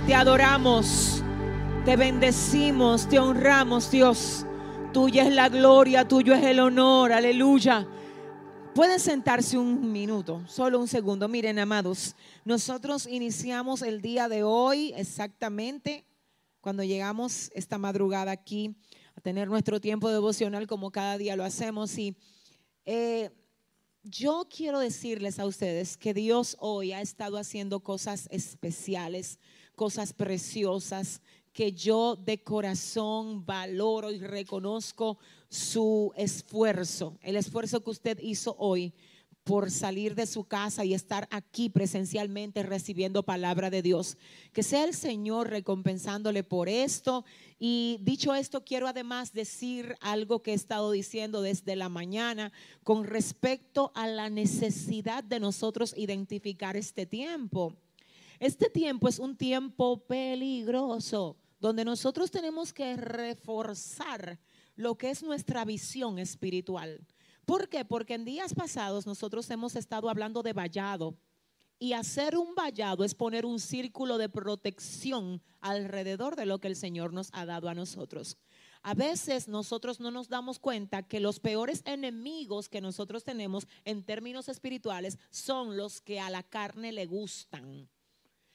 Te adoramos, te bendecimos, te honramos, Dios. Tuya es la gloria, tuyo es el honor, aleluya. Pueden sentarse un minuto, solo un segundo. Miren, amados, nosotros iniciamos el día de hoy exactamente cuando llegamos esta madrugada aquí a tener nuestro tiempo devocional como cada día lo hacemos. Y eh, yo quiero decirles a ustedes que Dios hoy ha estado haciendo cosas especiales, cosas preciosas, que yo de corazón valoro y reconozco su esfuerzo, el esfuerzo que usted hizo hoy por salir de su casa y estar aquí presencialmente recibiendo palabra de Dios. Que sea el Señor recompensándole por esto. Y dicho esto, quiero además decir algo que he estado diciendo desde la mañana con respecto a la necesidad de nosotros identificar este tiempo. Este tiempo es un tiempo peligroso donde nosotros tenemos que reforzar lo que es nuestra visión espiritual. ¿Por qué? Porque en días pasados nosotros hemos estado hablando de vallado. Y hacer un vallado es poner un círculo de protección alrededor de lo que el Señor nos ha dado a nosotros. A veces nosotros no nos damos cuenta que los peores enemigos que nosotros tenemos en términos espirituales son los que a la carne le gustan.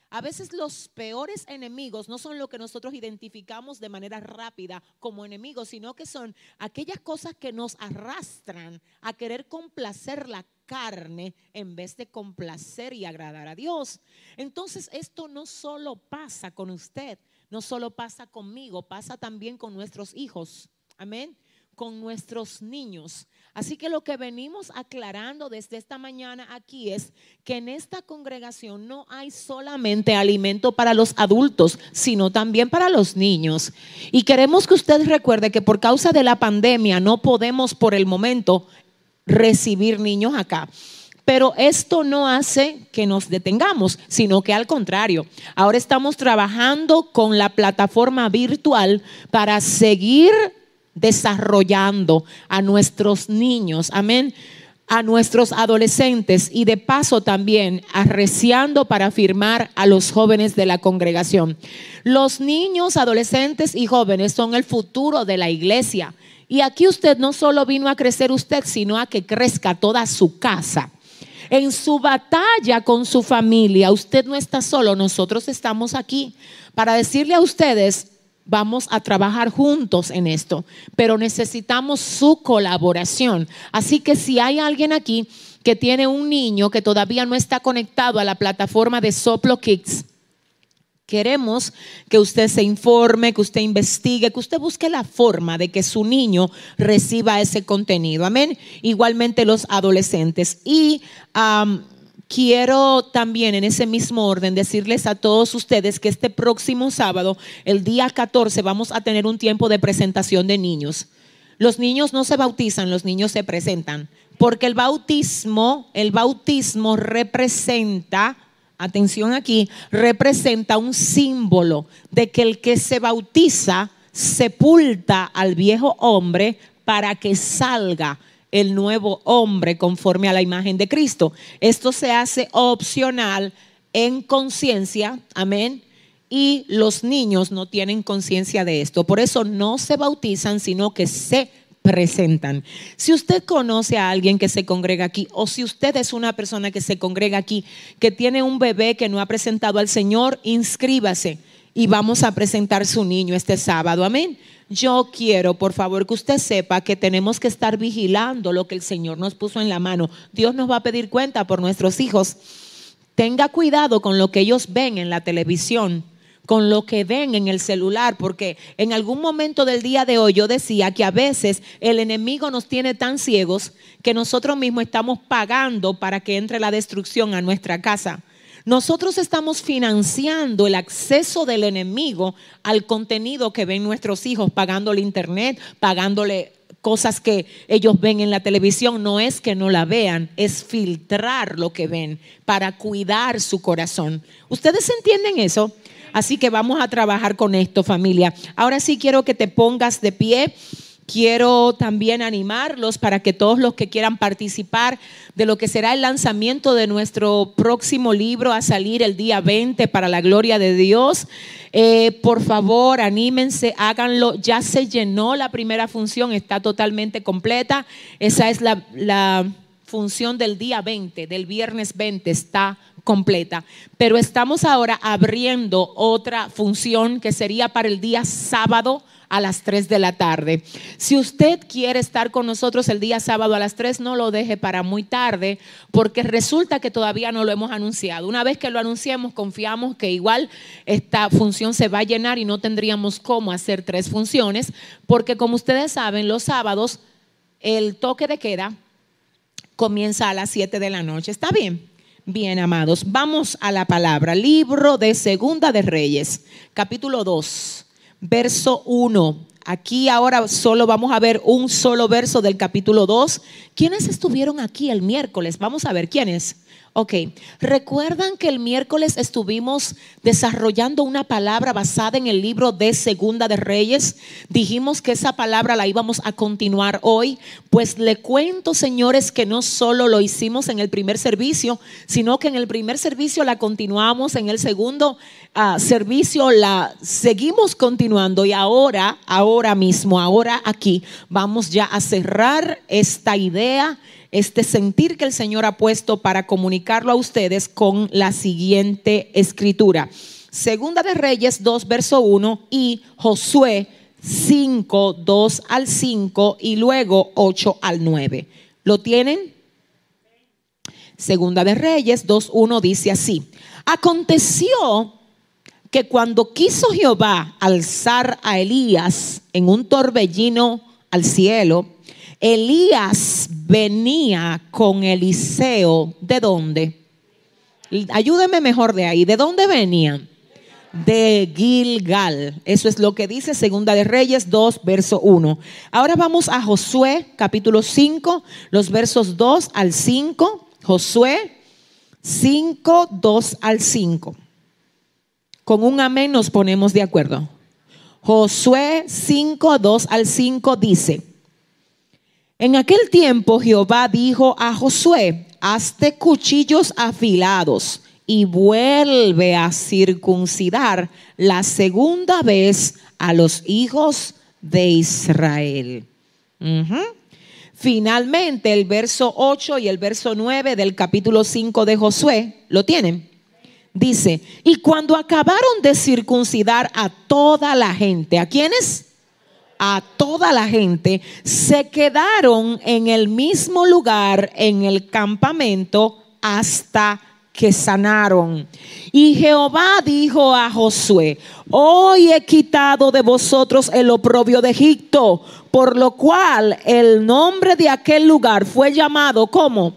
A veces los peores enemigos no son lo que nosotros identificamos de manera rápida como enemigos, sino que son aquellas cosas que nos arrastran a querer complacer la carne en vez de complacer y agradar a Dios. Entonces esto no solo pasa con usted, no solo pasa conmigo, pasa también con nuestros hijos. Amén con nuestros niños. Así que lo que venimos aclarando desde esta mañana aquí es que en esta congregación no hay solamente alimento para los adultos, sino también para los niños. Y queremos que usted recuerde que por causa de la pandemia no podemos por el momento recibir niños acá. Pero esto no hace que nos detengamos, sino que al contrario, ahora estamos trabajando con la plataforma virtual para seguir desarrollando a nuestros niños, amén, a nuestros adolescentes y de paso también arreciando para firmar a los jóvenes de la congregación. Los niños, adolescentes y jóvenes son el futuro de la iglesia. Y aquí usted no solo vino a crecer usted, sino a que crezca toda su casa. En su batalla con su familia, usted no está solo, nosotros estamos aquí para decirle a ustedes, vamos a trabajar juntos en esto, pero necesitamos su colaboración. Así que si hay alguien aquí que tiene un niño que todavía no está conectado a la plataforma de Soplo Kids, Queremos que usted se informe, que usted investigue, que usted busque la forma de que su niño reciba ese contenido. Amén. Igualmente los adolescentes. Y quiero también en ese mismo orden decirles a todos ustedes que este próximo sábado, el día 14, vamos a tener un tiempo de presentación de niños. Los niños no se bautizan, los niños se presentan, porque el bautismo, el bautismo representa, atención aquí, representa un símbolo de que el que se bautiza sepulta al viejo hombre para que salga el nuevo hombre conforme a la imagen de Cristo. Esto se hace opcional en conciencia, amén. Y los niños no tienen conciencia de esto. Por eso no se bautizan, sino que se presentan. Si usted conoce a alguien que se congrega aquí o si usted es una persona que se congrega aquí, que tiene un bebé que no ha presentado al Señor, inscríbase y vamos a presentar su niño este sábado. Amén. Yo quiero, por favor, que usted sepa que tenemos que estar vigilando lo que el Señor nos puso en la mano. Dios nos va a pedir cuenta por nuestros hijos. Tenga cuidado con lo que ellos ven en la televisión con lo que ven en el celular, porque en algún momento del día de hoy yo decía que a veces el enemigo nos tiene tan ciegos que nosotros mismos estamos pagando para que entre la destrucción a nuestra casa. Nosotros estamos financiando el acceso del enemigo al contenido que ven nuestros hijos, pagándole internet, pagándole cosas que ellos ven en la televisión. No es que no la vean, es filtrar lo que ven para cuidar su corazón. ¿Ustedes entienden eso? Así que vamos a trabajar con esto, familia. Ahora sí quiero que te pongas de pie Quiero también animarlos para que todos los que quieran participar de lo que será el lanzamiento de nuestro próximo libro a salir el día 20 para la gloria de Dios. Eh, por favor, anímense, háganlo. Ya se llenó la primera función, está totalmente completa. Esa es la, la función del día 20, del viernes 20, está completa. Pero estamos ahora abriendo otra función que sería para el día sábado a las 3 de la tarde. Si usted quiere estar con nosotros el día sábado a las 3, no lo deje para muy tarde, porque resulta que todavía no lo hemos anunciado. Una vez que lo anunciemos, confiamos que igual esta función se va a llenar y no tendríamos cómo hacer tres funciones, porque como ustedes saben, los sábados el toque de queda comienza a las 7 de la noche. ¿Está bien? Bien, amados, vamos a la palabra. Libro de Segunda de Reyes, capítulo 2 verso 1. Aquí ahora solo vamos a ver un solo verso del capítulo 2. ¿Quiénes estuvieron aquí el miércoles? Vamos a ver quiénes. Ok, recuerdan que el miércoles estuvimos desarrollando una palabra basada en el libro de Segunda de Reyes. Dijimos que esa palabra la íbamos a continuar hoy. Pues le cuento, señores, que no solo lo hicimos en el primer servicio, sino que en el primer servicio la continuamos, en el segundo uh, servicio la seguimos continuando y ahora, ahora mismo, ahora aquí, vamos ya a cerrar esta idea este sentir que el Señor ha puesto para comunicarlo a ustedes con la siguiente escritura. Segunda de Reyes 2, verso 1 y Josué 5, 2 al 5 y luego 8 al 9. ¿Lo tienen? Segunda de Reyes 2, 1 dice así. Aconteció que cuando quiso Jehová alzar a Elías en un torbellino al cielo, Elías venía con Eliseo. ¿De dónde? Ayúdeme mejor de ahí. ¿De dónde venían? De Gilgal. Eso es lo que dice Segunda de Reyes 2, verso 1. Ahora vamos a Josué, capítulo 5, los versos 2 al 5. Josué 5, 2 al 5. Con un amén nos ponemos de acuerdo. Josué 5, 2 al 5 dice. En aquel tiempo Jehová dijo a Josué, hazte cuchillos afilados y vuelve a circuncidar la segunda vez a los hijos de Israel. Finalmente, el verso 8 y el verso 9 del capítulo 5 de Josué, ¿lo tienen? Dice, y cuando acabaron de circuncidar a toda la gente, ¿a quiénes? A toda la gente, se quedaron en el mismo lugar en el campamento hasta que sanaron. Y Jehová dijo a Josué, hoy he quitado de vosotros el oprobio de Egipto, por lo cual el nombre de aquel lugar fue llamado como,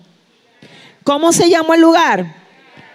¿cómo se llamó el lugar?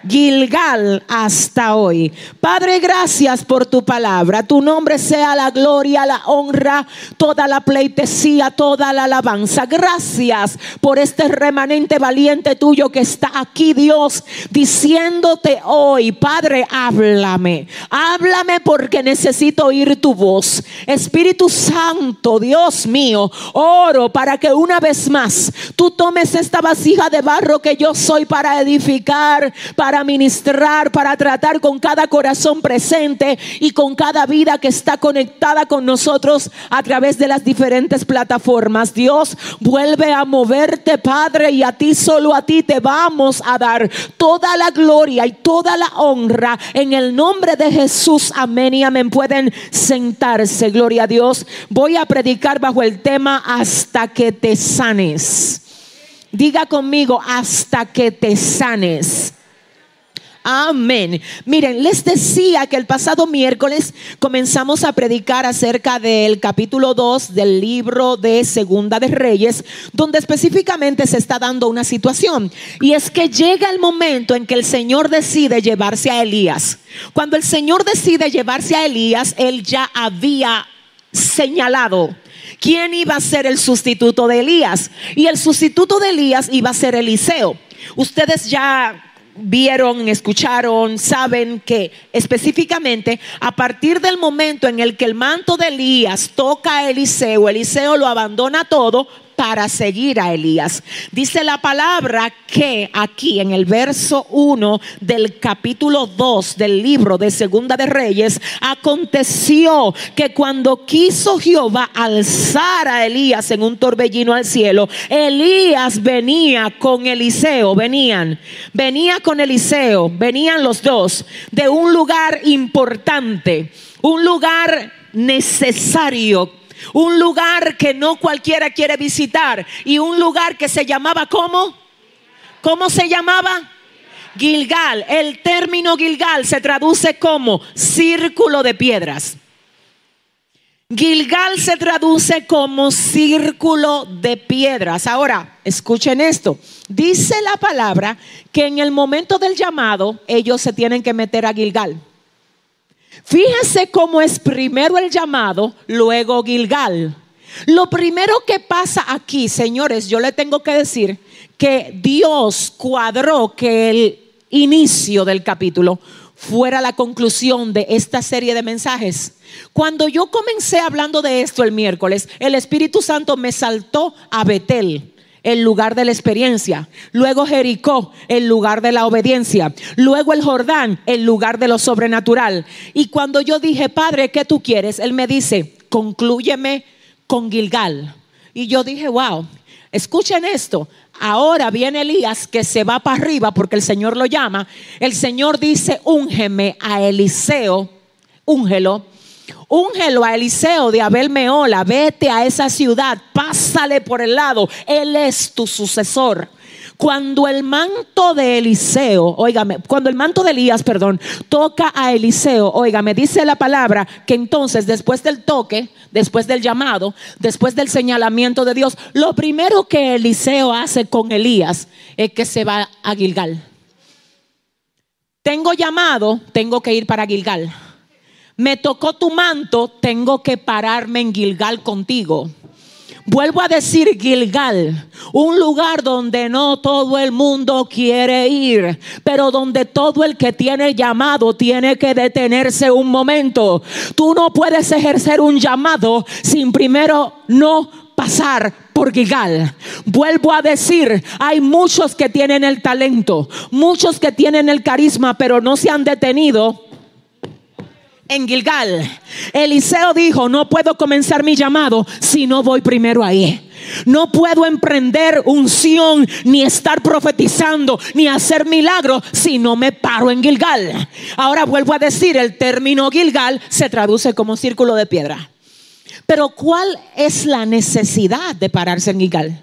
Gilgal hasta hoy. Padre, gracias por tu palabra. Tu nombre sea la gloria, la honra, toda la pleitesía, toda la alabanza. Gracias por este remanente valiente tuyo que está aquí, Dios, diciéndote hoy, Padre, háblame. Háblame porque necesito oír tu voz. Espíritu Santo, Dios mío, oro para que una vez más tú tomes esta vasija de barro que yo soy para edificar, para ministrar, para tratar con cada corazón presente y con cada vida que está conectada con nosotros a través de las diferentes plataformas. Dios vuelve a moverte, Padre, y a ti, solo a ti te vamos a dar toda la gloria y toda la honra en el nombre de Jesús. Amén y amén. Pueden sentarse, gloria a Dios. Voy a predicar bajo el tema hasta que te sanes. Diga conmigo, hasta que te sanes. Amén. Miren, les decía que el pasado miércoles comenzamos a predicar acerca del capítulo 2 del libro de Segunda de Reyes, donde específicamente se está dando una situación. Y es que llega el momento en que el Señor decide llevarse a Elías. Cuando el Señor decide llevarse a Elías, él ya había señalado quién iba a ser el sustituto de Elías. Y el sustituto de Elías iba a ser Eliseo. Ustedes ya vieron, escucharon, saben que específicamente a partir del momento en el que el manto de Elías toca a Eliseo, Eliseo lo abandona todo para seguir a Elías. Dice la palabra que aquí en el verso 1 del capítulo 2 del libro de Segunda de Reyes, aconteció que cuando quiso Jehová alzar a Elías en un torbellino al cielo, Elías venía con Eliseo, venían, venía con Eliseo, venían los dos de un lugar importante, un lugar necesario un lugar que no cualquiera quiere visitar y un lugar que se llamaba ¿cómo? ¿Cómo se llamaba? Gilgal. El término Gilgal se traduce como círculo de piedras. Gilgal se traduce como círculo de piedras. Ahora, escuchen esto. Dice la palabra que en el momento del llamado ellos se tienen que meter a Gilgal. Fíjense cómo es primero el llamado, luego Gilgal. Lo primero que pasa aquí, señores, yo le tengo que decir que Dios cuadró que el inicio del capítulo fuera la conclusión de esta serie de mensajes. Cuando yo comencé hablando de esto el miércoles, el Espíritu Santo me saltó a Betel el lugar de la experiencia. Luego Jericó, el lugar de la obediencia. Luego el Jordán, el lugar de lo sobrenatural. Y cuando yo dije, Padre, ¿qué tú quieres? Él me dice, conclúyeme con Gilgal. Y yo dije, wow, escuchen esto. Ahora viene Elías que se va para arriba porque el Señor lo llama. El Señor dice, úngeme a Eliseo, úngelo Úngelo a Eliseo de Abel Meola, vete a esa ciudad, pásale por el lado, él es tu sucesor. Cuando el manto de Eliseo, óigame, cuando el manto de Elías, perdón, toca a Eliseo, óigame, dice la palabra que entonces después del toque, después del llamado, después del señalamiento de Dios, lo primero que Eliseo hace con Elías es que se va a Gilgal. Tengo llamado, tengo que ir para Gilgal me tocó tu manto, tengo que pararme en Gilgal contigo. Vuelvo a decir Gilgal, un lugar donde no todo el mundo quiere ir, pero donde todo el que tiene llamado tiene que detenerse un momento. Tú no puedes ejercer un llamado sin primero no pasar por Gilgal. Vuelvo a decir, hay muchos que tienen el talento, muchos que tienen el carisma, pero no se han detenido en Gilgal. Eliseo dijo, no puedo comenzar mi llamado si no voy primero ahí. No puedo emprender unción, ni estar profetizando, ni hacer milagros si no me paro en Gilgal. Ahora vuelvo a decir, el término Gilgal se traduce como círculo de piedra. Pero ¿cuál es la necesidad de pararse en Gilgal?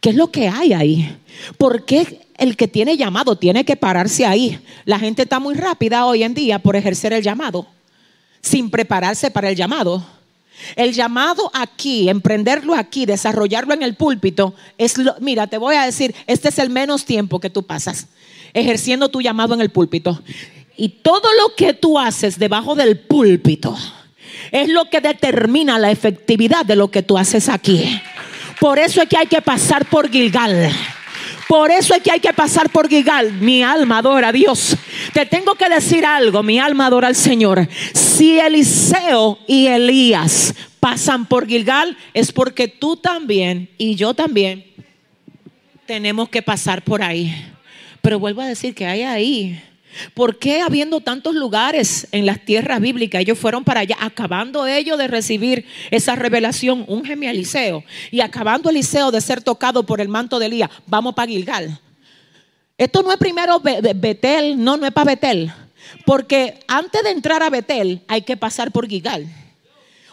¿Qué es lo que hay ahí? ¿Por qué el que tiene llamado tiene que pararse ahí? La gente está muy rápida hoy en día por ejercer el llamado sin prepararse para el llamado. El llamado aquí, emprenderlo aquí, desarrollarlo en el púlpito, es lo, mira, te voy a decir, este es el menos tiempo que tú pasas ejerciendo tu llamado en el púlpito. Y todo lo que tú haces debajo del púlpito es lo que determina la efectividad de lo que tú haces aquí. Por eso es que hay que pasar por Gilgal. Por eso es que hay que pasar por Gilgal. Mi alma adora a Dios. Te tengo que decir algo. Mi alma adora al Señor. Si Eliseo y Elías pasan por Gilgal, es porque tú también y yo también tenemos que pasar por ahí. Pero vuelvo a decir que hay ahí ¿Por qué habiendo tantos lugares en las tierras bíblicas, ellos fueron para allá, acabando ellos de recibir esa revelación, un a Eliseo, y acabando Eliseo de ser tocado por el manto de Elías, vamos para Gilgal. Esto no es primero Betel, no, no es para Betel, porque antes de entrar a Betel hay que pasar por Gilgal.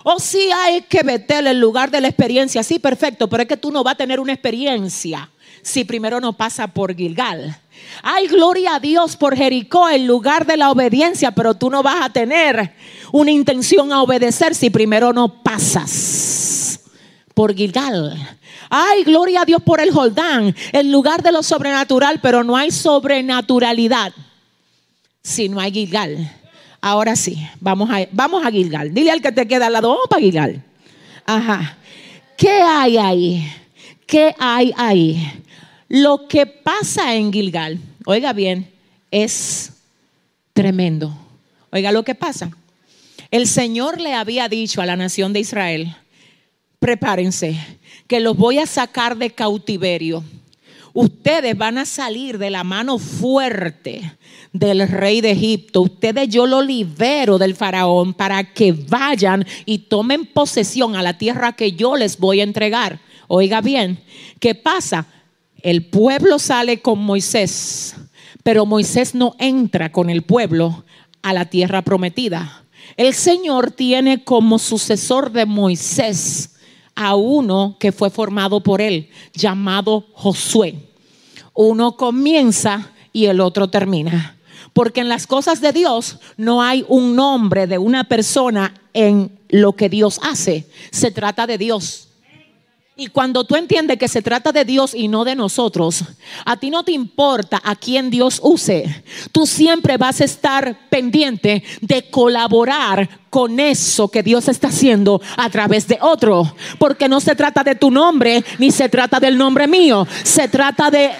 O si hay que Betel, el lugar de la experiencia, sí, perfecto, pero es que tú no vas a tener una experiencia si primero no pasa por Gilgal. Ay, gloria a Dios por Jericó, el lugar de la obediencia, pero tú no vas a tener una intención a obedecer si primero no pasas por Gilgal. Ay, gloria a Dios por el Jordán, el lugar de lo sobrenatural, pero no hay sobrenaturalidad si no hay Gilgal. Ahora sí, vamos a, vamos a Gilgal. Dile al que te queda al lado, vamos para Gilgal. Ajá. ¿Qué hay ahí? ¿Qué hay ahí? Lo que pasa en Gilgal, oiga bien, es tremendo. Oiga lo que pasa. El Señor le había dicho a la nación de Israel, prepárense, que los voy a sacar de cautiverio. Ustedes van a salir de la mano fuerte del rey de Egipto. Ustedes yo lo libero del faraón para que vayan y tomen posesión a la tierra que yo les voy a entregar. Oiga bien, ¿qué pasa? El pueblo sale con Moisés, pero Moisés no entra con el pueblo a la tierra prometida. El Señor tiene como sucesor de Moisés a uno que fue formado por él, llamado Josué. Uno comienza y el otro termina. Porque en las cosas de Dios no hay un nombre de una persona en lo que Dios hace. Se trata de Dios. Y cuando tú entiendes que se trata de Dios y no de nosotros, a ti no te importa a quién Dios use. Tú siempre vas a estar pendiente de colaborar con eso que Dios está haciendo a través de otro. Porque no se trata de tu nombre, ni se trata del nombre mío. Se trata de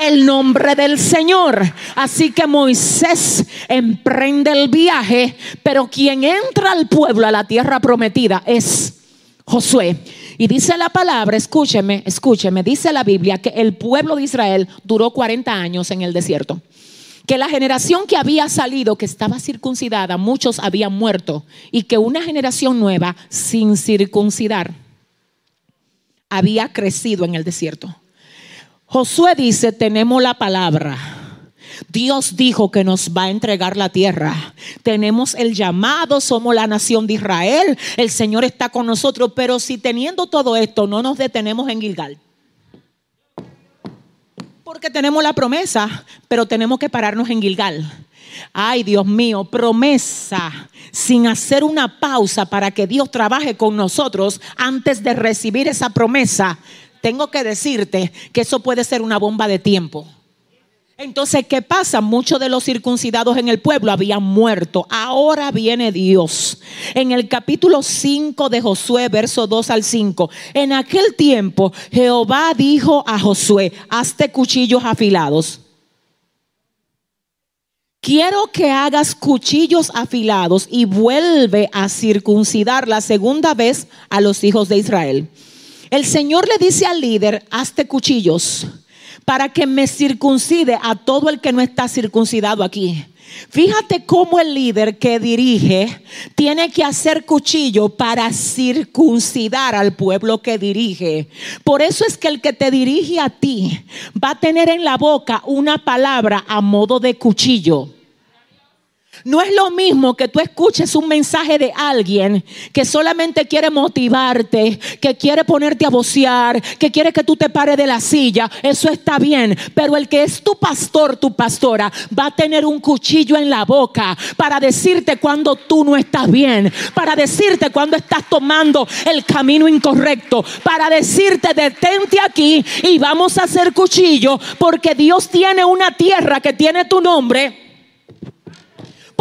el nombre del Señor. Así que Moisés emprende el viaje, pero quien entra al pueblo, a la tierra prometida, es Josué. Y dice la palabra, escúcheme, escúcheme, dice la Biblia que el pueblo de Israel duró 40 años en el desierto. Que la generación que había salido, que estaba circuncidada, muchos habían muerto. Y que una generación nueva, sin circuncidar, había crecido en el desierto. Josué dice, tenemos la palabra Dios dijo que nos va a entregar la tierra. Tenemos el llamado, somos la nación de Israel. El Señor está con nosotros, pero si teniendo todo esto no nos detenemos en Gilgal. Porque tenemos la promesa, pero tenemos que pararnos en Gilgal. Ay, Dios mío, promesa sin hacer una pausa para que Dios trabaje con nosotros antes de recibir esa promesa. Tengo que decirte que eso puede ser una bomba de tiempo. Entonces, ¿qué pasa? Muchos de los circuncidados en el pueblo habían muerto. Ahora viene Dios. En el capítulo 5 de Josué, verso 2 al 5. En aquel tiempo, Jehová dijo a Josué, hazte cuchillos afilados. Quiero que hagas cuchillos afilados y vuelve a circuncidar la segunda vez a los hijos de Israel. El Señor le dice al líder, hazte cuchillos para que me circuncide a todo el que no está circuncidado aquí. Fíjate cómo el líder que dirige tiene que hacer cuchillo para circuncidar al pueblo que dirige. Por eso es que el que te dirige a ti va a tener en la boca una palabra a modo de cuchillo. No es lo mismo que tú escuches un mensaje de alguien que solamente quiere motivarte, que quiere ponerte a vocear, que quiere que tú te pares de la silla. Eso está bien. Pero el que es tu pastor, tu pastora, va a tener un cuchillo en la boca para decirte cuando tú no estás bien, para decirte cuando estás tomando el camino incorrecto, para decirte detente aquí y vamos a hacer cuchillo porque Dios tiene una tierra que tiene tu nombre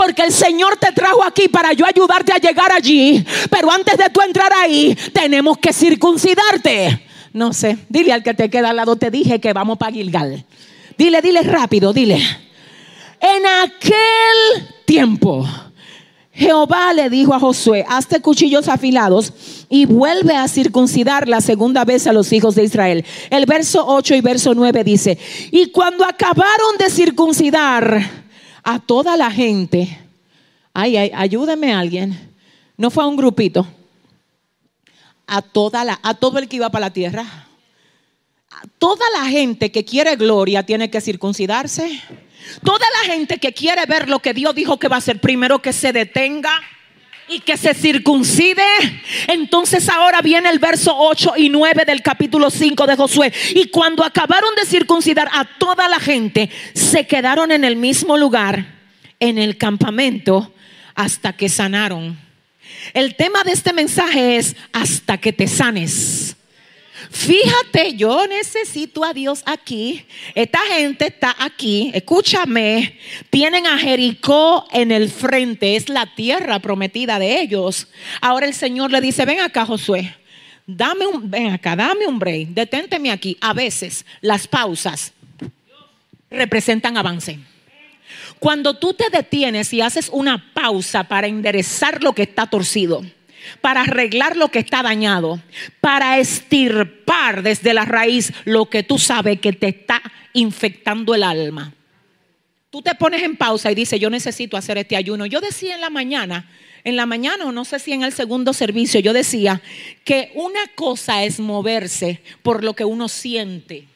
porque el Señor te trajo aquí para yo ayudarte a llegar allí. Pero antes de tú entrar ahí, tenemos que circuncidarte. No sé, dile al que te queda al lado, te dije que vamos para Gilgal. Dile, dile rápido, dile. En aquel tiempo, Jehová le dijo a Josué, hazte cuchillos afilados y vuelve a circuncidar la segunda vez a los hijos de Israel. El verso 8 y verso 9 dice, y cuando acabaron de circuncidar, a toda la gente. Ay, ay, ayúdeme alguien. No fue a un grupito. A toda la, a todo el que iba para la tierra. A toda la gente que quiere gloria tiene que circuncidarse. Toda la gente que quiere ver lo que Dios dijo que va a hacer, primero que se detenga y que se circuncide. Entonces ahora viene el verso 8 y 9 del capítulo 5 de Josué. Y cuando acabaron de circuncidar a toda la gente, se quedaron en el mismo lugar, en el campamento, hasta que sanaron. El tema de este mensaje es hasta que te sanes. Fíjate, yo necesito a Dios aquí. Esta gente está aquí. Escúchame. Tienen a Jericó en el frente. Es la tierra prometida de ellos. Ahora el Señor le dice, ven acá Josué. Dame un, ven acá, dame un break. Deténteme aquí. A veces las pausas representan avance. Cuando tú te detienes y haces una pausa para enderezar lo que está torcido, para arreglar lo que está dañado, para estirpar desde la raíz lo que tú sabes que te está infectando el alma. Tú te pones en pausa y dices, yo necesito hacer este ayuno. Yo decía en la mañana, en la mañana o no sé si en el segundo servicio, yo decía que una cosa es moverse por lo que uno siente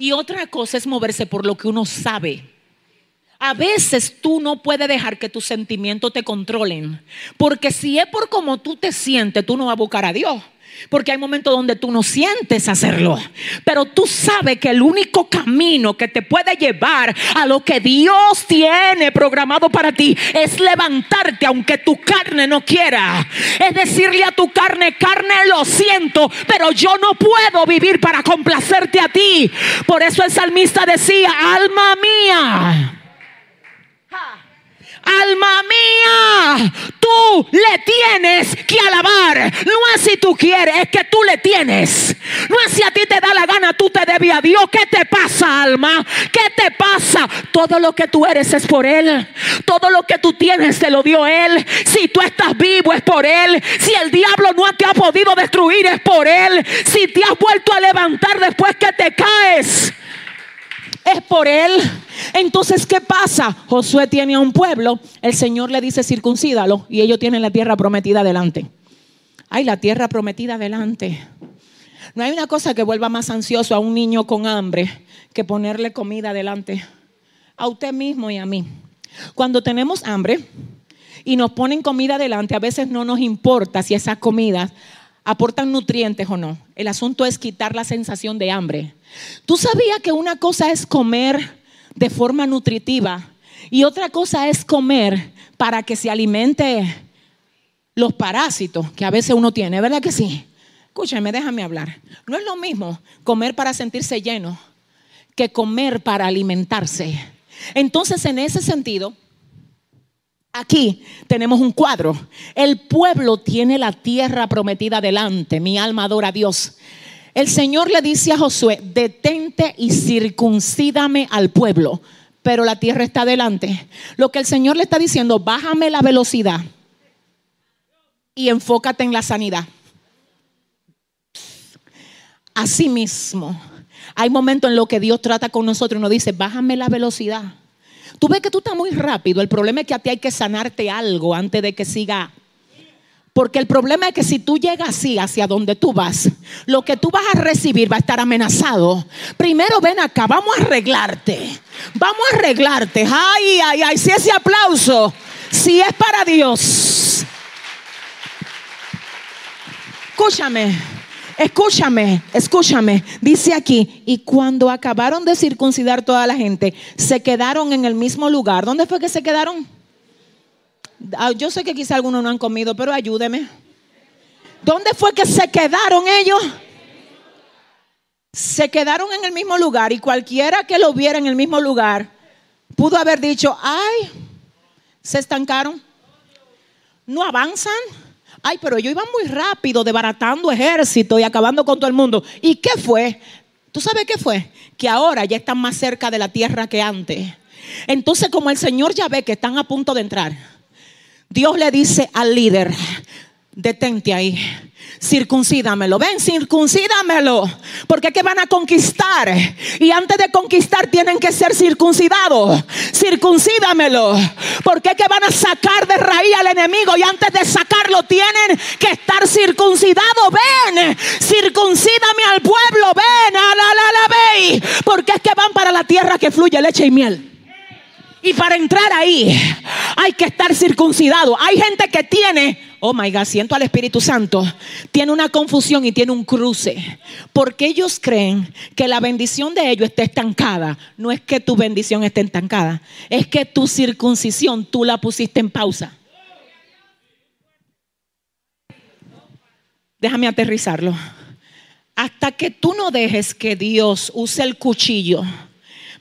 y otra cosa es moverse por lo que uno sabe. A veces tú no puedes dejar que tus sentimientos te controlen. Porque si es por cómo tú te sientes, tú no vas a buscar a Dios. Porque hay momentos donde tú no sientes hacerlo. Pero tú sabes que el único camino que te puede llevar a lo que Dios tiene programado para ti es levantarte aunque tu carne no quiera. Es decirle a tu carne, carne lo siento, pero yo no puedo vivir para complacerte a ti. Por eso el salmista decía, alma mía alma mía, tú le tienes que alabar. No es si tú quieres, es que tú le tienes. No es si a ti te da la gana, tú te debes a Dios. ¿Qué te pasa, alma? ¿Qué te pasa? Todo lo que tú eres es por Él. Todo lo que tú tienes te lo dio Él. Si tú estás vivo es por Él. Si el diablo no te ha podido destruir es por Él. Si te has vuelto a levantar después que te caes es por él. Entonces, ¿qué pasa? Josué tiene a un pueblo, el Señor le dice circuncídalo y ellos tienen la tierra prometida delante. Hay la tierra prometida delante. No hay una cosa que vuelva más ansioso a un niño con hambre que ponerle comida delante. A usted mismo y a mí. Cuando tenemos hambre y nos ponen comida delante, a veces no nos importa si esas comidas aportan nutrientes o no. El asunto es quitar la sensación de hambre. ¿Tú sabías que una cosa es comer de forma nutritiva y otra cosa es comer para que se alimente los parásitos que a veces uno tiene? ¿Verdad que sí? Escúchame, déjame hablar. No es lo mismo comer para sentirse lleno que comer para alimentarse. Entonces, en ese sentido, Aquí tenemos un cuadro. El pueblo tiene la tierra prometida delante. Mi alma adora a Dios. El Señor le dice a Josué, detente y circuncídame al pueblo, pero la tierra está delante. Lo que el Señor le está diciendo, bájame la velocidad y enfócate en la sanidad. Asimismo, hay momentos en los que Dios trata con nosotros y nos dice, bájame la velocidad Tú ves que tú estás muy rápido. El problema es que a ti hay que sanarte algo antes de que siga. Porque el problema es que si tú llegas así hacia donde tú vas, lo que tú vas a recibir va a estar amenazado. Primero ven acá, vamos a arreglarte. Vamos a arreglarte. Ay, ay, ay, si ese aplauso, si es para Dios. Escúchame. Escúchame, escúchame. Dice aquí, y cuando acabaron de circuncidar toda la gente, se quedaron en el mismo lugar. ¿Dónde fue que se quedaron? Ah, yo sé que quizá algunos no han comido, pero ayúdeme. ¿Dónde fue que se quedaron ellos? Se quedaron en el mismo lugar y cualquiera que lo viera en el mismo lugar pudo haber dicho, ay, se estancaron, no avanzan. Ay, pero ellos iban muy rápido, desbaratando ejército y acabando con todo el mundo. ¿Y qué fue? ¿Tú sabes qué fue? Que ahora ya están más cerca de la tierra que antes. Entonces, como el Señor ya ve que están a punto de entrar, Dios le dice al líder, detente ahí circuncídamelo. Ven, circuncídamelo. Porque es que van a conquistar. Y antes de conquistar tienen que ser circuncidados. Circuncídamelo. Porque es que van a sacar de raíz al enemigo. Y antes de sacarlo tienen que estar circuncidados. Ven, circuncídame al pueblo. Ven, a la, la, la, Porque es que van para la tierra que fluye leche y miel. Y para entrar ahí hay que estar circuncidado. Hay gente que tiene oh my God, siento al Espíritu Santo, tiene una confusión y tiene un cruce. Porque ellos creen que la bendición de ellos está estancada. No es que tu bendición esté estancada, es que tu circuncisión tú la pusiste en pausa. Déjame aterrizarlo. Hasta que tú no dejes que Dios use el cuchillo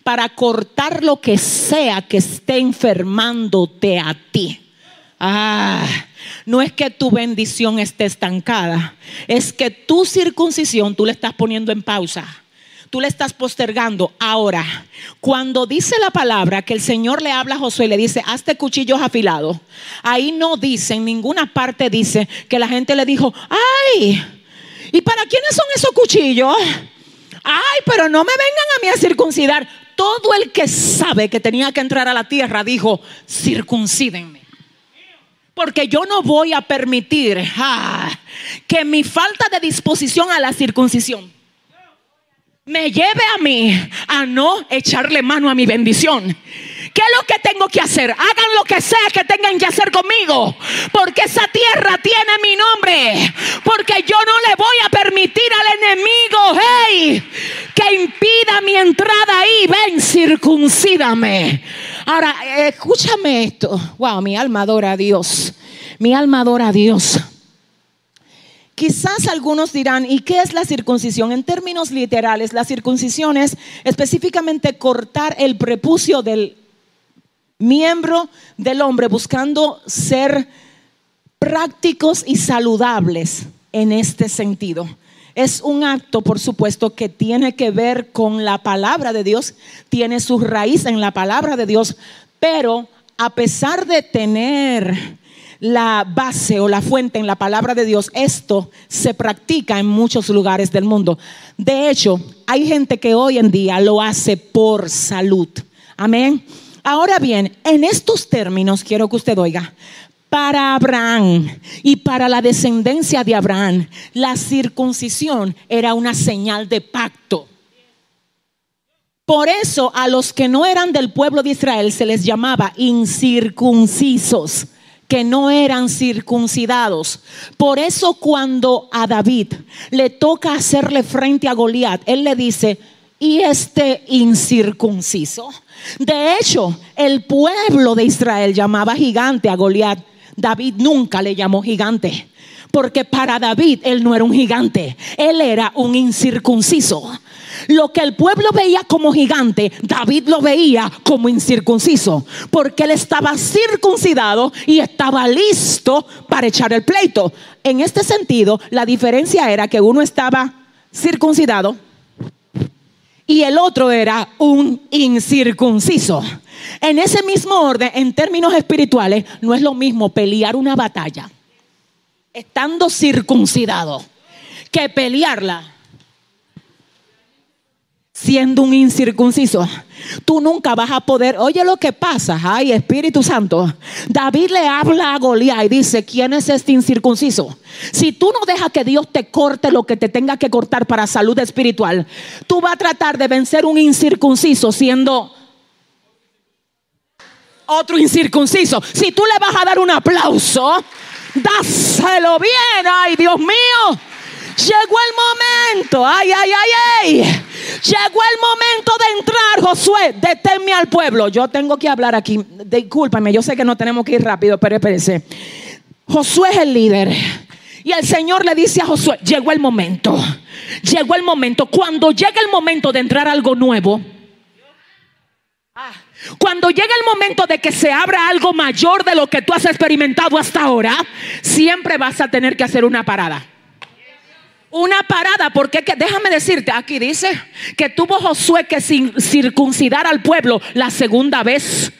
para cortar lo que sea que esté enfermándote a ti. Ah, no es que tu bendición esté estancada, es que tu circuncisión tú le estás poniendo en pausa. Tú le estás postergando. Ahora, cuando dice la palabra que el Señor le habla a Josué y le dice, hazte cuchillos afilados, ahí no dice, en ninguna parte dice que la gente le dijo, ay, ¿y para quiénes son esos cuchillos? Ay, pero no me vengan a mí a circuncidar. Todo el que sabe que tenía que entrar a la tierra dijo, circuncídenme. Porque yo no voy a permitir ah, que mi falta de disposición a la circuncisión me lleve a mí a no echarle mano a mi bendición. ¿Qué es lo que tengo que hacer? Hagan lo que sea que tengan que hacer conmigo. Porque esa tierra tiene mi nombre. Porque yo no le voy a permitir al enemigo, hey, que impida mi entrada ahí. Ven, circuncídame. Ahora, escúchame esto. Wow, mi alma adora a Dios. Mi alma adora a Dios. Quizás algunos dirán, ¿y qué es la circuncisión? En términos literales, la circuncisión es específicamente cortar el prepucio del miembro del hombre buscando ser prácticos y saludables en este sentido. Es un acto, por supuesto, que tiene que ver con la palabra de Dios, tiene su raíz en la palabra de Dios, pero a pesar de tener la base o la fuente en la palabra de Dios, esto se practica en muchos lugares del mundo. De hecho, hay gente que hoy en día lo hace por salud. Amén. Ahora bien, en estos términos quiero que usted oiga, para Abraham y para la descendencia de Abraham, la circuncisión era una señal de pacto. Por eso a los que no eran del pueblo de Israel se les llamaba incircuncisos que no eran circuncidados. Por eso cuando a David le toca hacerle frente a Goliat, él le dice, ¿y este incircunciso? De hecho, el pueblo de Israel llamaba gigante a Goliat. David nunca le llamó gigante. Porque para David él no era un gigante, él era un incircunciso. Lo que el pueblo veía como gigante, David lo veía como incircunciso, porque él estaba circuncidado y estaba listo para echar el pleito. En este sentido, la diferencia era que uno estaba circuncidado y el otro era un incircunciso. En ese mismo orden, en términos espirituales, no es lo mismo pelear una batalla estando circuncidado que pelearla siendo un incircunciso. Tú nunca vas a poder. Oye lo que pasa. Ay, Espíritu Santo. David le habla a Goliat y dice: ¿Quién es este incircunciso? Si tú no dejas que Dios te corte lo que te tenga que cortar para salud espiritual, tú vas a tratar de vencer un incircunciso siendo otro incircunciso. Si tú le vas a dar un aplauso, dáselo bien. Ay, Dios mío. Llegó el momento. Ay, ay, ay, ay. Llegó el momento de entrar, Josué. Deténme al pueblo. Yo tengo que hablar aquí. Discúlpame, yo sé que no tenemos que ir rápido, pero espérese. Josué es el líder. Y el Señor le dice a Josué, llegó el momento. Llegó el momento. Cuando llega el momento de entrar algo nuevo. Cuando llega el momento de que se abra algo mayor de lo que tú has experimentado hasta ahora, siempre vas a tener que hacer una parada una parada, porque déjame decirte, aquí dice que tuvo Josué que circuncidar al pueblo la segunda vez.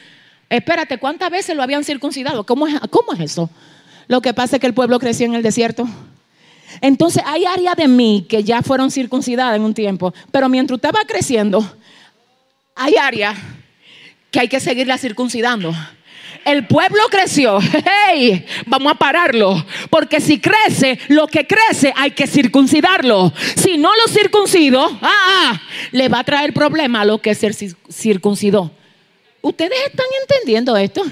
Espérate, ¿cuántas veces lo habían circuncidado? ¿Cómo es, ¿Cómo es eso? Lo que pasa es que el pueblo creció en el desierto. Entonces hay áreas de mí que ya fueron circuncidadas en un tiempo, pero mientras usted va creciendo, hay áreas que hay que seguirla circuncidando. El pueblo creció. Hey, vamos a pararlo. Porque si crece, lo que crece hay que circuncidarlo. Si no lo circuncido, ah, ah le va a traer problema a lo que se circuncidó. ¿Ustedes están entendiendo esto?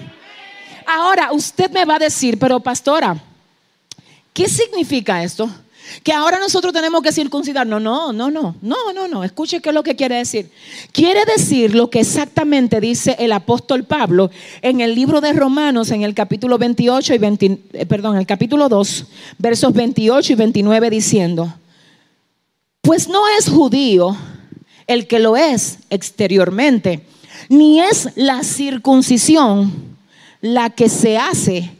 Ahora, usted me va a decir, pero pastora, ¿qué significa esto? Que ahora nosotros tenemos que circuncidarnos. No, no, no, no, no, no. Escuche qué es lo que quiere decir. Quiere decir lo que exactamente dice el apóstol Pablo en el libro de Romanos, en el capítulo 28 y 20, eh, perdón, el capítulo 2, versos 28 y 29, diciendo: Pues no es judío el que lo es exteriormente, ni es la circuncisión la que se hace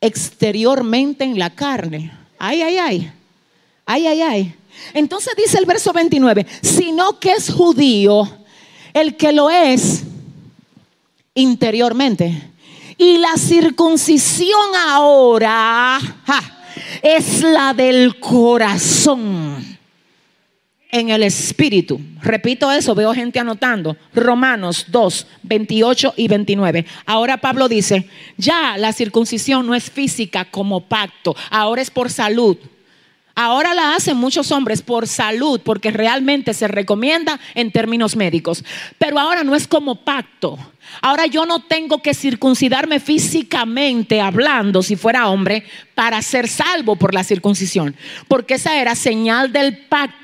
exteriormente en la carne Ay, ay, ay. Ay, ay, ay. Entonces dice el verso 29, sino que es judío el que lo es interiormente. Y la circuncisión ahora es la del corazón en el espíritu. Repito eso, veo gente anotando. Romanos 2, 28 y 29. Ahora Pablo dice, ya la circuncisión no es física como pacto, ahora es por salud. Ahora la hacen muchos hombres por salud, porque realmente se recomienda en términos médicos. Pero ahora no es como pacto. Ahora yo no tengo que circuncidarme físicamente hablando, si fuera hombre, para ser salvo por la circuncisión. Porque esa era señal del pacto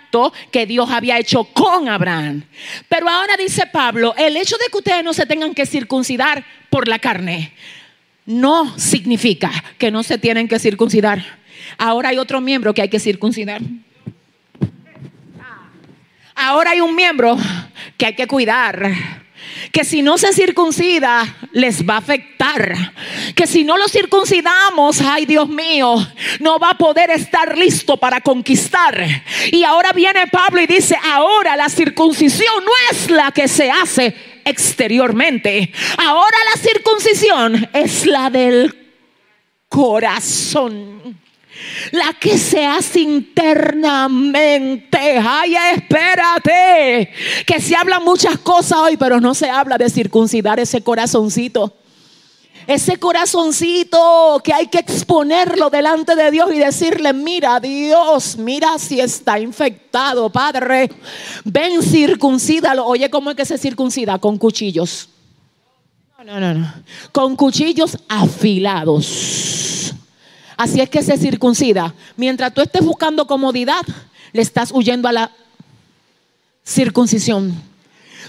que Dios había hecho con Abraham. Pero ahora dice Pablo, el hecho de que ustedes no se tengan que circuncidar por la carne, no significa que no se tienen que circuncidar Ahora hay otro miembro que hay que circuncidar. Ahora hay un miembro que hay que cuidar. Que si no se circuncida, les va a afectar. Que si no lo circuncidamos, ay Dios mío, no va a poder estar listo para conquistar. Y ahora viene Pablo y dice, ahora la circuncisión no es la que se hace exteriormente. Ahora la circuncisión es la del corazón la que se hace internamente. Ay, espérate, que se hablan muchas cosas hoy, pero no se habla de circuncidar ese corazoncito. Ese corazoncito que hay que exponerlo delante de Dios y decirle, mira Dios, mira si está infectado, Padre. Ven, circuncídalo. Oye, ¿cómo es que se circuncida? Con cuchillos. No, no, no, no. Con cuchillos afilados. Así es que se circuncida. Mientras tú estés buscando comodidad, le estás huyendo a la circuncisión.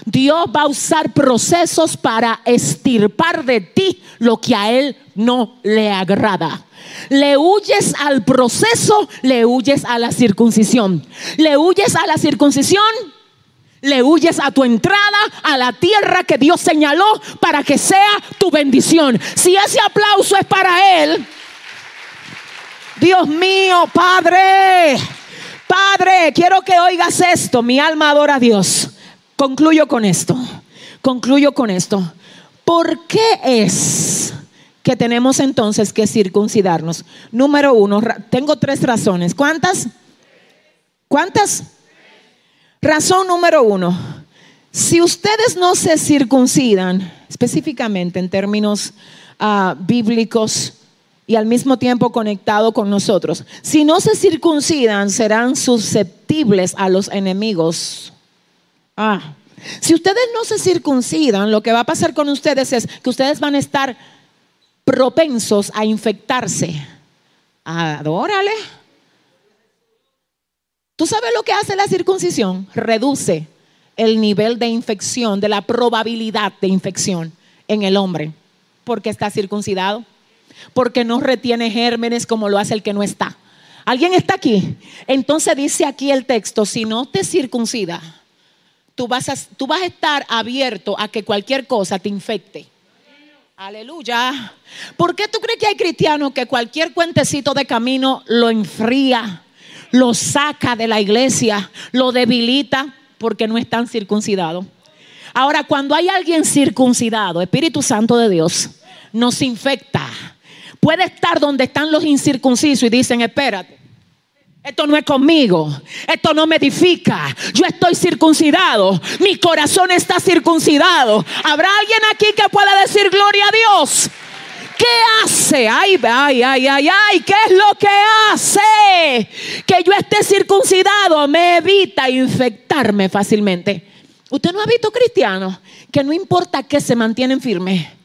Dios va a usar procesos para estirpar de ti lo que a Él no le agrada. Le huyes al proceso, le huyes a la circuncisión. Le huyes a la circuncisión, le huyes a tu entrada a la tierra que Dios señaló para que sea tu bendición. Si ese aplauso es para Él, Dios mío, Padre, Padre, quiero que oigas esto. Mi alma adora a Dios. Concluyo con esto. Concluyo con esto. ¿Por qué es que tenemos entonces que circuncidarnos? Número uno, tengo tres razones. ¿Cuántas? ¿Cuántas? Razón número uno. Si ustedes no se circuncidan, específicamente en términos ah, bíblicos, y al mismo tiempo conectado con nosotros. Si no se circuncidan, serán susceptibles a los enemigos. Ah, si ustedes no se circuncidan, lo que va a pasar con ustedes es que ustedes van a estar propensos a infectarse. Adórale. ¿Tú sabes lo que hace la circuncisión? Reduce el nivel de infección, de la probabilidad de infección en el hombre, porque está circuncidado porque no retiene gérmenes como lo hace el que no está. ¿Alguien está aquí? Entonces dice aquí el texto, si no te circuncida, tú vas a, tú vas a estar abierto a que cualquier cosa te infecte. Aleluya. ¿Por qué tú crees que hay cristianos que cualquier cuentecito de camino lo enfría, lo saca de la iglesia, lo debilita porque no están circuncidados? Ahora, cuando hay alguien circuncidado, Espíritu Santo de Dios, nos infecta puede estar donde están los incircuncisos y dicen, espérate. Esto no es conmigo. Esto no me edifica. Yo estoy circuncidado. Mi corazón está circuncidado. ¿Habrá alguien aquí que pueda decir gloria a Dios? ¿Qué hace? Ay, ay, ay, ay, ay. ¿Qué es lo que hace? Que yo esté circuncidado me evita infectarme fácilmente. ¿Usted no ha visto cristianos que no importa que se mantienen firmes?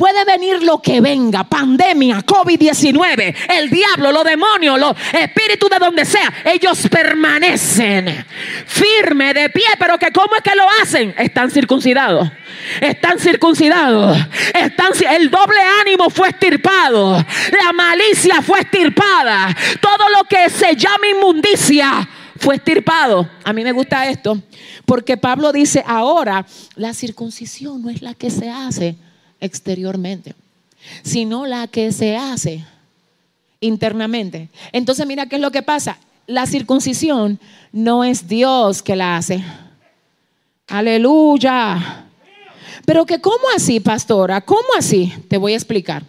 Puede venir lo que venga, pandemia, COVID-19, el diablo, los demonios, los espíritus de donde sea, ellos permanecen firme de pie, pero que cómo es que lo hacen? Están circuncidados. Están circuncidados. Están, el doble ánimo fue estirpado. La malicia fue estirpada. Todo lo que se llama inmundicia fue estirpado. A mí me gusta esto, porque Pablo dice, ahora la circuncisión no es la que se hace exteriormente, sino la que se hace internamente. Entonces mira qué es lo que pasa. la circuncisión no es Dios que la hace. Aleluya. Pero que, ¿cómo así, pastora? ¿Cómo así? Te voy a explicar.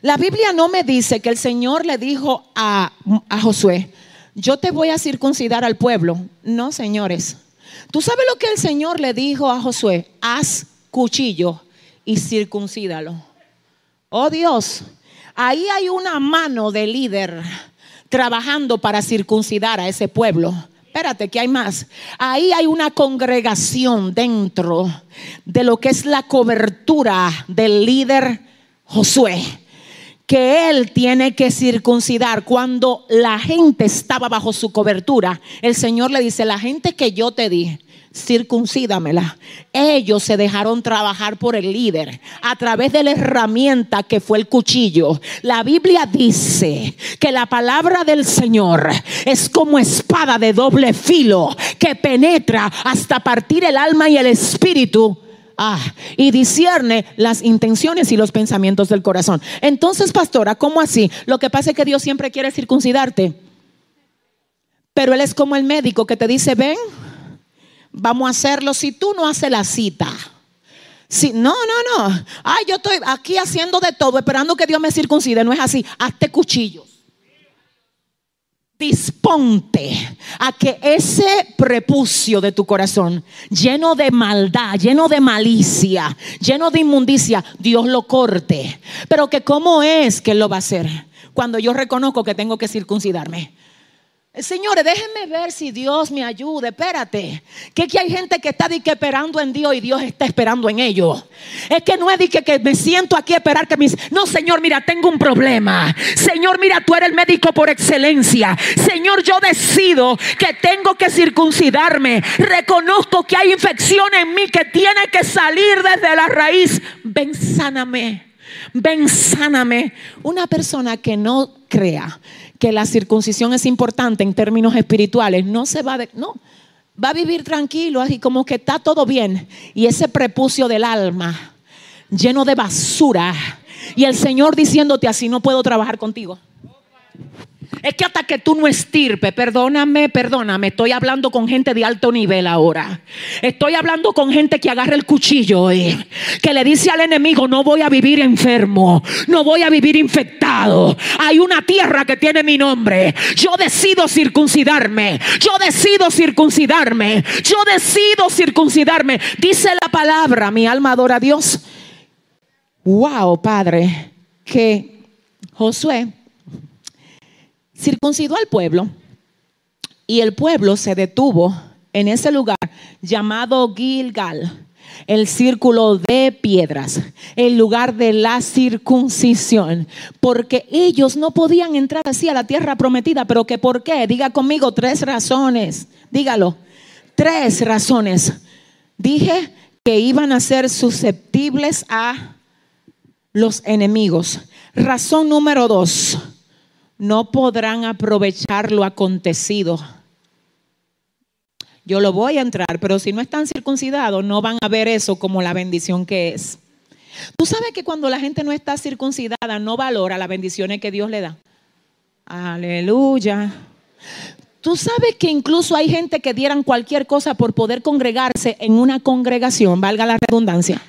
La Biblia no me dice que el Señor le dijo a, a Josué, yo te voy a circuncidar al pueblo. No, señores. ¿Tú sabes lo que el Señor le dijo a Josué? Haz cuchillo y circuncídalo. Oh Dios, ahí hay una mano de líder trabajando para circuncidar a ese pueblo. Espérate, que hay más. Ahí hay una congregación dentro de lo que es la cobertura del líder Josué que él tiene que circuncidar. Cuando la gente estaba bajo su cobertura, el Señor le dice, la gente que yo te di, circuncídamela. Ellos se dejaron trabajar por el líder a través de la herramienta que fue el cuchillo. La Biblia dice que la palabra del Señor es como espada de doble filo que penetra hasta partir el alma y el espíritu Ah, y discierne las intenciones y los pensamientos del corazón. Entonces, pastora, ¿cómo así? Lo que pasa es que Dios siempre quiere circuncidarte. Pero Él es como el médico que te dice, ven, vamos a hacerlo si tú no haces la cita. Si, no, no, no. Ay, yo estoy aquí haciendo de todo, esperando que Dios me circuncide. No es así. Hazte cuchillos disponte a que ese prepucio de tu corazón, lleno de maldad, lleno de malicia, lleno de inmundicia, Dios lo corte. Pero que cómo es que lo va a hacer cuando yo reconozco que tengo que circuncidarme. Señores, déjenme ver si Dios me ayude. Espérate. Que, que hay gente que está esperando en Dios y Dios está esperando en ellos. Es que no es de que, me siento aquí a esperar que mis. No, Señor, mira, tengo un problema. Señor, mira, tú eres el médico por excelencia. Señor, yo decido que tengo que circuncidarme. Reconozco que hay infección en mí que tiene que salir desde la raíz. Ven, sáname. Ven, sáname. Una persona que no crea que la circuncisión es importante en términos espirituales, no se va de, no, va a vivir tranquilo, así como que está todo bien. Y ese prepucio del alma lleno de basura y el Señor diciéndote así no puedo trabajar contigo. Es que hasta que tú no estirpe, perdóname, perdóname, estoy hablando con gente de alto nivel ahora. Estoy hablando con gente que agarra el cuchillo y que le dice al enemigo, no voy a vivir enfermo, no voy a vivir infectado. Hay una tierra que tiene mi nombre. Yo decido circuncidarme, yo decido circuncidarme, yo decido circuncidarme. Dice la palabra, mi alma adora a Dios. Wow, Padre, que Josué circuncidó al pueblo y el pueblo se detuvo en ese lugar llamado Gilgal, el círculo de piedras, el lugar de la circuncisión, porque ellos no podían entrar así a la tierra prometida, pero que por qué? Diga conmigo tres razones, dígalo, tres razones. Dije que iban a ser susceptibles a los enemigos. Razón número dos no podrán aprovechar lo acontecido. Yo lo voy a entrar, pero si no están circuncidados, no van a ver eso como la bendición que es. Tú sabes que cuando la gente no está circuncidada, no valora las bendiciones que Dios le da. Aleluya. Tú sabes que incluso hay gente que dieran cualquier cosa por poder congregarse en una congregación, valga la redundancia.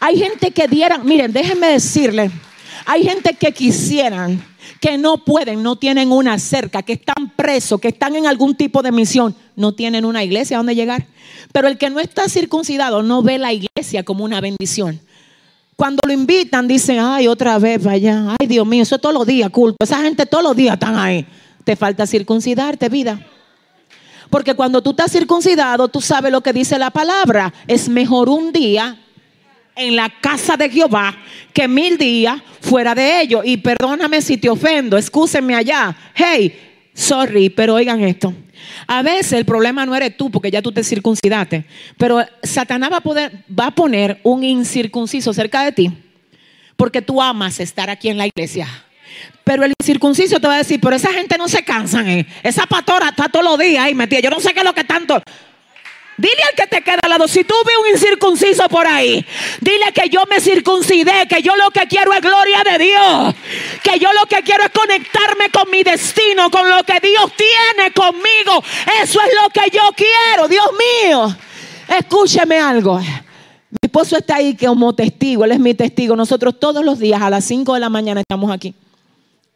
Hay gente que dieran, miren, déjenme decirle, hay gente que quisieran que no pueden, no tienen una cerca, que están presos, que están en algún tipo de misión, no tienen una iglesia a donde llegar. Pero el que no está circuncidado no ve la iglesia como una bendición. Cuando lo invitan, dicen, ay, otra vez, vaya, ay, Dios mío, eso todos los días, culto. Esa gente todos los días están ahí. Te falta circuncidarte, vida. Porque cuando tú estás circuncidado, tú sabes lo que dice la palabra. Es mejor un día en la casa de Jehová que mil días fuera de ellos. Y perdóname si te ofendo, excúsenme allá. Hey, sorry, pero oigan esto. A veces el problema no eres tú porque ya tú te circuncidaste, pero Satanás va a, poder, va a poner un incircunciso cerca de ti porque tú amas estar aquí en la iglesia. Pero el incircunciso te va a decir, pero esa gente no se cansan, ¿eh? esa pastora está todos los días ahí metida. Yo no sé qué es lo que tanto. Dile al que te queda al lado, si tú ves un incircunciso por ahí, dile que yo me circuncidé, que yo lo que quiero es gloria de Dios, que yo lo que quiero es conectarme con mi destino, con lo que Dios tiene conmigo. Eso es lo que yo quiero, Dios mío. Escúcheme algo. Mi esposo está ahí como testigo, él es mi testigo. Nosotros todos los días a las 5 de la mañana estamos aquí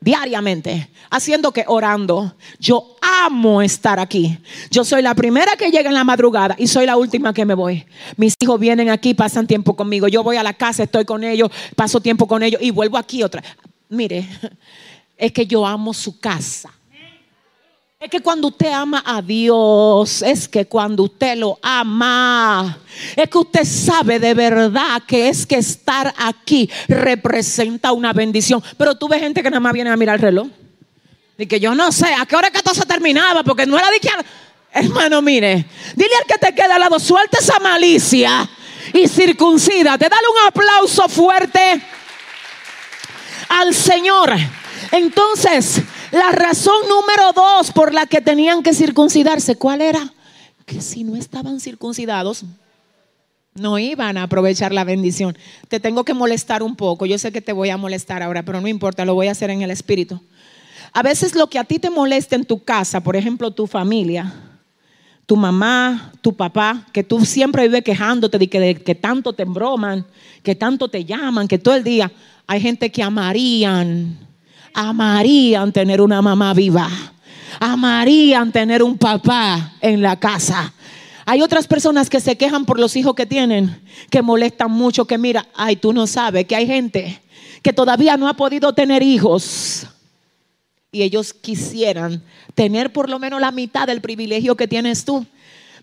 diariamente, haciendo que orando. Yo amo estar aquí. Yo soy la primera que llega en la madrugada y soy la última que me voy. Mis hijos vienen aquí, pasan tiempo conmigo. Yo voy a la casa, estoy con ellos, paso tiempo con ellos y vuelvo aquí otra. Mire, es que yo amo su casa. Es que cuando usted ama a Dios, es que cuando usted lo ama, es que usted sabe de verdad que es que estar aquí representa una bendición. Pero tú ves gente que nada más viene a mirar el reloj. Y que yo no sé a qué hora que todo se terminaba, porque no era de que. Hermano, mire, dile al que te queda al lado, suelta esa malicia y circuncida. Te dale un aplauso fuerte al Señor. Entonces, la razón número dos por la que tenían que circuncidarse, ¿cuál era? Que si no estaban circuncidados, no iban a aprovechar la bendición. Te tengo que molestar un poco. Yo sé que te voy a molestar ahora, pero no importa, lo voy a hacer en el espíritu. A veces lo que a ti te molesta en tu casa, por ejemplo, tu familia, tu mamá, tu papá, que tú siempre vives quejándote de que, que tanto te embroman, que tanto te llaman, que todo el día hay gente que amarían amarían tener una mamá viva, amarían tener un papá en la casa. Hay otras personas que se quejan por los hijos que tienen, que molestan mucho, que mira, ay, tú no sabes que hay gente que todavía no ha podido tener hijos y ellos quisieran tener por lo menos la mitad del privilegio que tienes tú.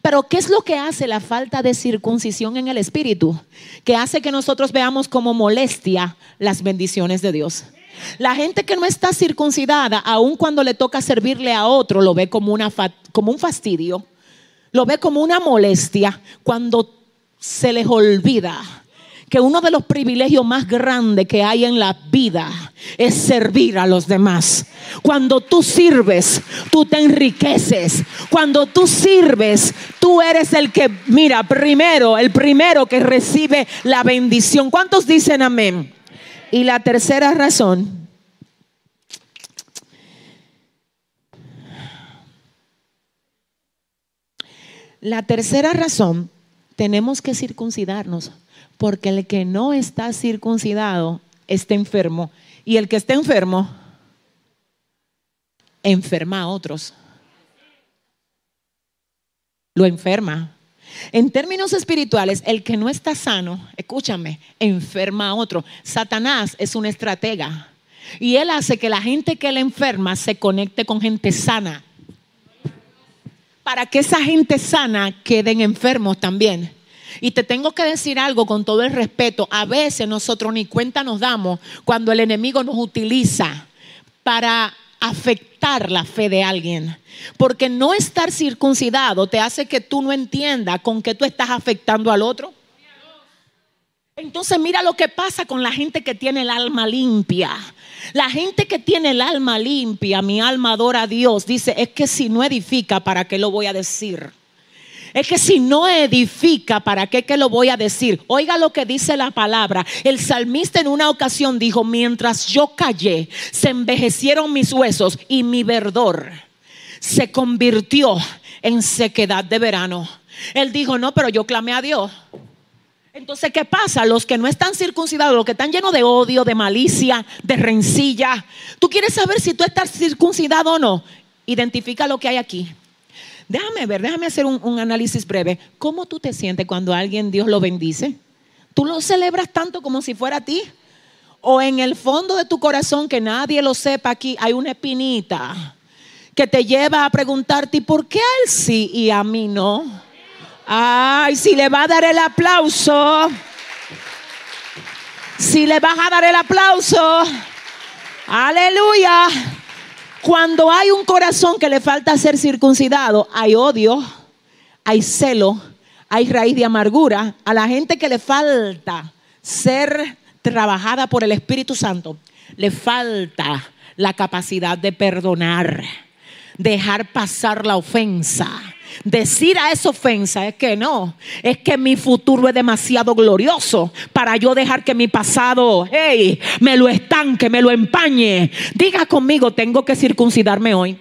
Pero ¿qué es lo que hace la falta de circuncisión en el espíritu? Que hace que nosotros veamos como molestia las bendiciones de Dios. La gente que no está circuncidada, aun cuando le toca servirle a otro, lo ve como, una, como un fastidio, lo ve como una molestia cuando se les olvida que uno de los privilegios más grandes que hay en la vida es servir a los demás. Cuando tú sirves, tú te enriqueces. Cuando tú sirves, tú eres el que, mira, primero, el primero que recibe la bendición. ¿Cuántos dicen amén? Y la tercera razón, la tercera razón, tenemos que circuncidarnos, porque el que no está circuncidado está enfermo, y el que está enfermo enferma a otros. Lo enferma. En términos espirituales, el que no está sano, escúchame, enferma a otro. Satanás es un estratega y él hace que la gente que le enferma se conecte con gente sana. Para que esa gente sana queden enfermos también. Y te tengo que decir algo con todo el respeto. A veces nosotros ni cuenta nos damos cuando el enemigo nos utiliza para afectar la fe de alguien. Porque no estar circuncidado te hace que tú no entiendas con qué tú estás afectando al otro. Entonces mira lo que pasa con la gente que tiene el alma limpia. La gente que tiene el alma limpia, mi alma adora a Dios, dice, es que si no edifica, ¿para qué lo voy a decir? Es que si no edifica, ¿para qué que lo voy a decir? Oiga lo que dice la palabra. El salmista en una ocasión dijo, mientras yo callé, se envejecieron mis huesos y mi verdor se convirtió en sequedad de verano. Él dijo, no, pero yo clamé a Dios. Entonces, ¿qué pasa? Los que no están circuncidados, los que están llenos de odio, de malicia, de rencilla. ¿Tú quieres saber si tú estás circuncidado o no? Identifica lo que hay aquí. Déjame ver, déjame hacer un, análisis breve. ¿Cómo tú te sientes cuando alguien Dios lo bendice? ¿Tú lo celebras tanto como si fuera a ti? ¿O en el fondo de tu corazón, que nadie lo sepa aquí, hay una espinita que te lleva a preguntarte, ¿por qué a él sí y a mí no? Ay, si le va a dar el aplauso, si le vas a dar el aplauso, aleluya. Cuando hay un corazón que le falta ser circuncidado, hay odio, hay celo, hay raíz de amargura. A la gente que le falta ser trabajada por el Espíritu Santo, le falta la capacidad de perdonar, dejar pasar la ofensa, Decir a esa ofensa es que no, es que mi futuro es demasiado glorioso para yo dejar que mi pasado, hey, me lo estanque, me lo empañe. Diga conmigo, tengo que circuncidarme hoy.